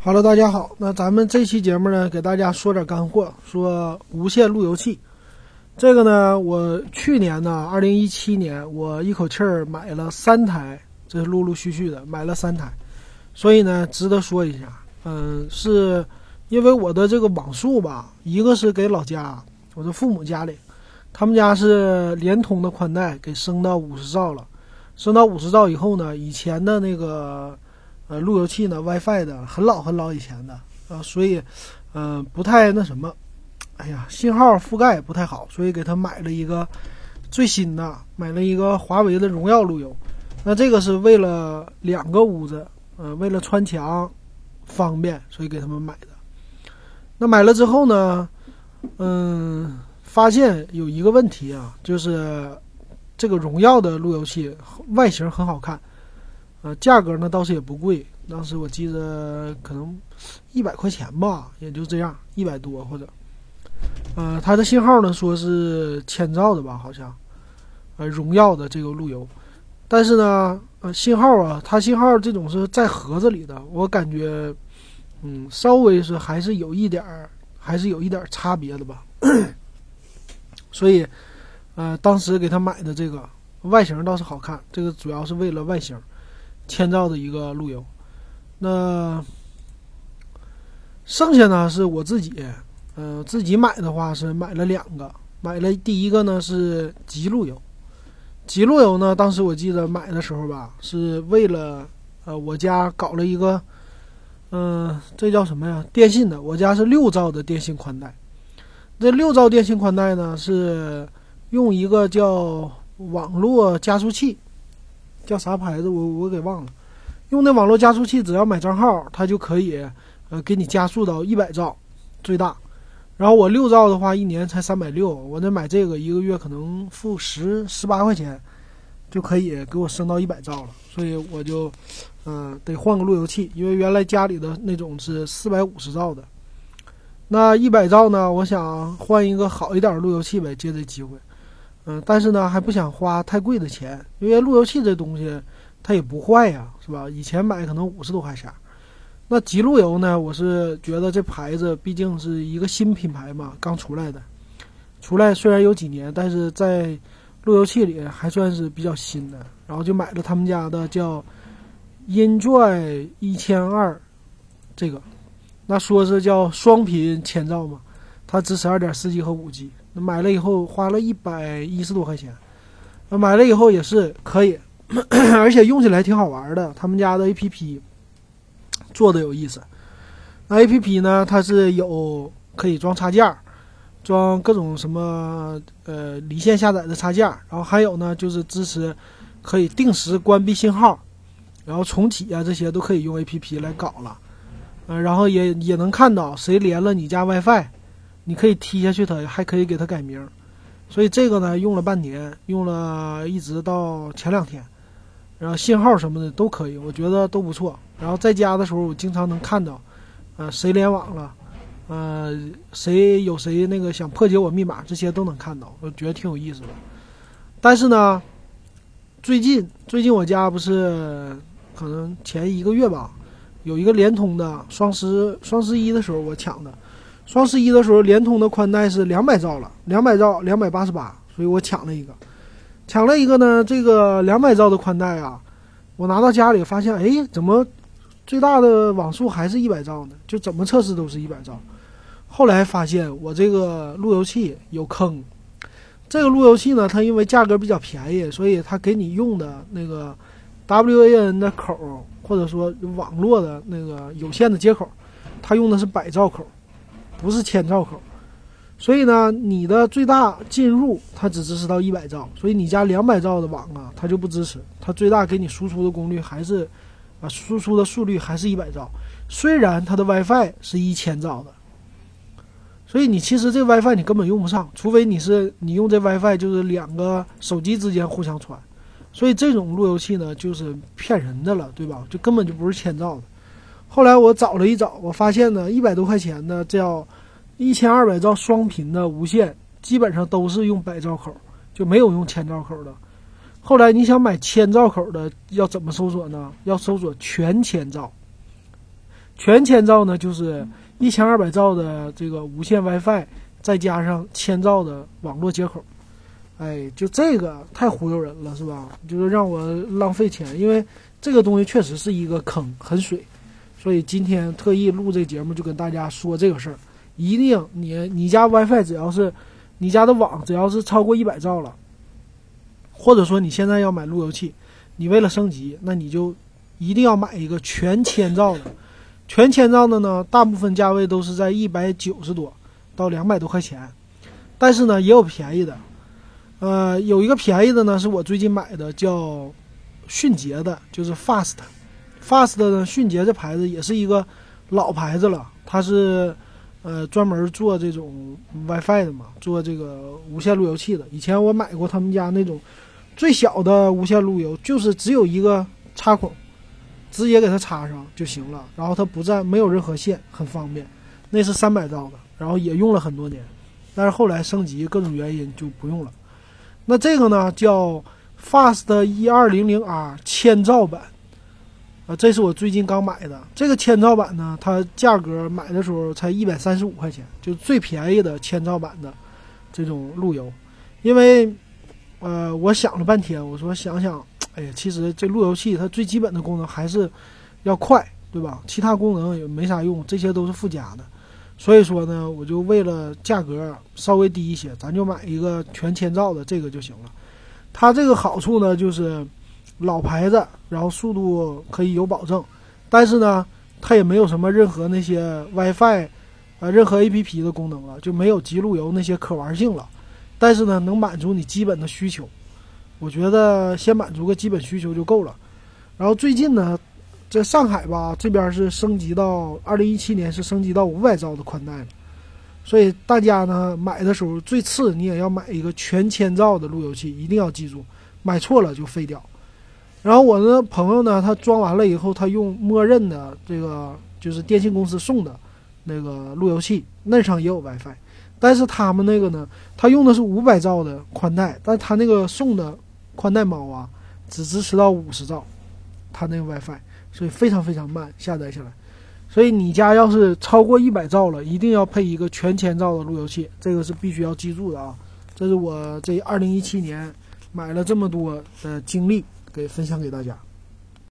Hello，大家好。那咱们这期节目呢，给大家说点干货，说无线路由器。这个呢，我去年呢，二零一七年，我一口气儿买了三台，这是陆陆续续的买了三台，所以呢，值得说一下。嗯，是因为我的这个网速吧，一个是给老家，我的父母家里，他们家是联通的宽带，给升到五十兆了。升到五十兆以后呢，以前的那个。呃，路由器呢，WiFi 的很老很老以前的啊，所以，嗯，不太那什么，哎呀，信号覆盖不太好，所以给他买了一个最新的，买了一个华为的荣耀路由。那这个是为了两个屋子，呃，为了穿墙方便，所以给他们买的。那买了之后呢，嗯，发现有一个问题啊，就是这个荣耀的路由器外形很好看。呃，价格呢倒是也不贵，当时我记得可能一百块钱吧，也就这样，一百多或者，呃，它的信号呢说是千兆的吧，好像，呃，荣耀的这个路由，但是呢，呃，信号啊，它信号这种是在盒子里的，我感觉，嗯，稍微是还是有一点儿，还是有一点差别的吧，所以，呃，当时给他买的这个外形倒是好看，这个主要是为了外形。千兆的一个路由，那剩下呢是我自己，呃，自己买的话是买了两个，买了第一个呢是极路由，极路由呢，当时我记得买的时候吧，是为了呃我家搞了一个，嗯，这叫什么呀？电信的，我家是六兆的电信宽带，这六兆电信宽带呢是用一个叫网络加速器。叫啥牌子？我我给忘了。用那网络加速器，只要买账号，它就可以，呃，给你加速到一百兆，最大。然后我六兆的话，一年才三百六。我那买这个，一个月可能付十十八块钱，就可以给我升到一百兆了。所以我就，嗯，得换个路由器，因为原来家里的那种是四百五十兆的。那一百兆呢？我想换一个好一点的路由器呗，借这机会。嗯，但是呢，还不想花太贵的钱，因为路由器这东西它也不坏呀，是吧？以前买可能五十多块钱，那极路由呢，我是觉得这牌子毕竟是一个新品牌嘛，刚出来的，出来虽然有几年，但是在路由器里还算是比较新的，然后就买了他们家的叫音拽一千二，这个，那说是叫双频千兆嘛，它支持二点四 G 和五 G。买了以后花了一百一十多块钱，买了以后也是可以，而且用起来挺好玩的。他们家的 A P P 做的有意思。那 A P P 呢，它是有可以装插件，装各种什么呃离线下载的插件，然后还有呢就是支持可以定时关闭信号，然后重启啊这些都可以用 A P P 来搞了。嗯，然后也也能看到谁连了你家 WiFi。你可以踢下去，它还可以给它改名，所以这个呢用了半年，用了一直到前两天，然后信号什么的都可以，我觉得都不错。然后在家的时候，我经常能看到，呃，谁联网了，呃，谁有谁那个想破解我密码，这些都能看到，我觉得挺有意思的。但是呢，最近最近我家不是可能前一个月吧，有一个联通的双十双十一的时候我抢的。双十一的时候，联通的宽带是两百兆了，两百兆，两百八十八，所以我抢了一个，抢了一个呢。这个两百兆的宽带啊，我拿到家里发现，哎，怎么最大的网速还是一百兆呢？就怎么测试都是一百兆。后来发现我这个路由器有坑，这个路由器呢，它因为价格比较便宜，所以它给你用的那个 WAN 的口，或者说网络的那个有线的接口，它用的是百兆口。不是千兆口，所以呢，你的最大进入它只支持到一百兆，所以你家两百兆的网啊，它就不支持，它最大给你输出的功率还是，啊，输出的速率还是一百兆，虽然它的 WiFi 是一千兆的，所以你其实这 WiFi 你根本用不上，除非你是你用这 WiFi 就是两个手机之间互相传，所以这种路由器呢就是骗人的了，对吧？就根本就不是千兆的。后来我找了一找，我发现呢，一百多块钱的叫一千二百兆双频的无线，基本上都是用百兆口，就没有用千兆口的。后来你想买千兆口的，要怎么搜索呢？要搜索全千兆。全千兆呢就是一千二百兆的这个无线 WiFi，再加上千兆的网络接口。哎，就这个太忽悠人了，是吧？就是让我浪费钱，因为这个东西确实是一个坑，很水。所以今天特意录这节目，就跟大家说这个事儿。一定，你你家 WiFi 只要是你家的网只要是超过一百兆了，或者说你现在要买路由器，你为了升级，那你就一定要买一个全千兆的。全千兆的呢，大部分价位都是在一百九十多到两百多块钱，但是呢，也有便宜的。呃，有一个便宜的呢，是我最近买的，叫迅捷的，就是 Fast。Fast 的迅捷这牌子也是一个老牌子了，它是呃专门做这种 WiFi 的嘛，做这个无线路由器的。以前我买过他们家那种最小的无线路由，就是只有一个插孔，直接给它插上就行了，然后它不占没有任何线，很方便。那是三百兆的，然后也用了很多年，但是后来升级各种原因就不用了。那这个呢叫 Fast 一二零零 R 千兆版，啊，这是我最近刚买的。这个千兆版呢，它价格买的时候才一百三十五块钱，就最便宜的千兆版的这种路由。因为，呃，我想了半天，我说想想，哎呀，其实这路由器它最基本的功能还是要快，对吧？其他功能也没啥用，这些都是附加的。所以说呢，我就为了价格稍微低一些，咱就买一个全千兆的这个就行了。它这个好处呢，就是老牌子，然后速度可以有保证，但是呢，它也没有什么任何那些 WiFi，呃，任何 APP 的功能了，就没有集路由那些可玩性了。但是呢，能满足你基本的需求，我觉得先满足个基本需求就够了。然后最近呢。在上海吧，这边是升级到二零一七年是升级到五百兆的宽带了，所以大家呢买的时候最次你也要买一个全千兆的路由器，一定要记住，买错了就废掉。然后我的朋友呢，他装完了以后，他用默认的这个就是电信公司送的那个路由器，那上也有 WiFi，但是他们那个呢，他用的是五百兆的宽带，但他那个送的宽带猫啊，只支持到五十兆，他那个 WiFi。所以非常非常慢下载下来，所以你家要是超过一百兆了，一定要配一个全千兆的路由器，这个是必须要记住的啊！这是我这二零一七年买了这么多的经历，给分享给大家。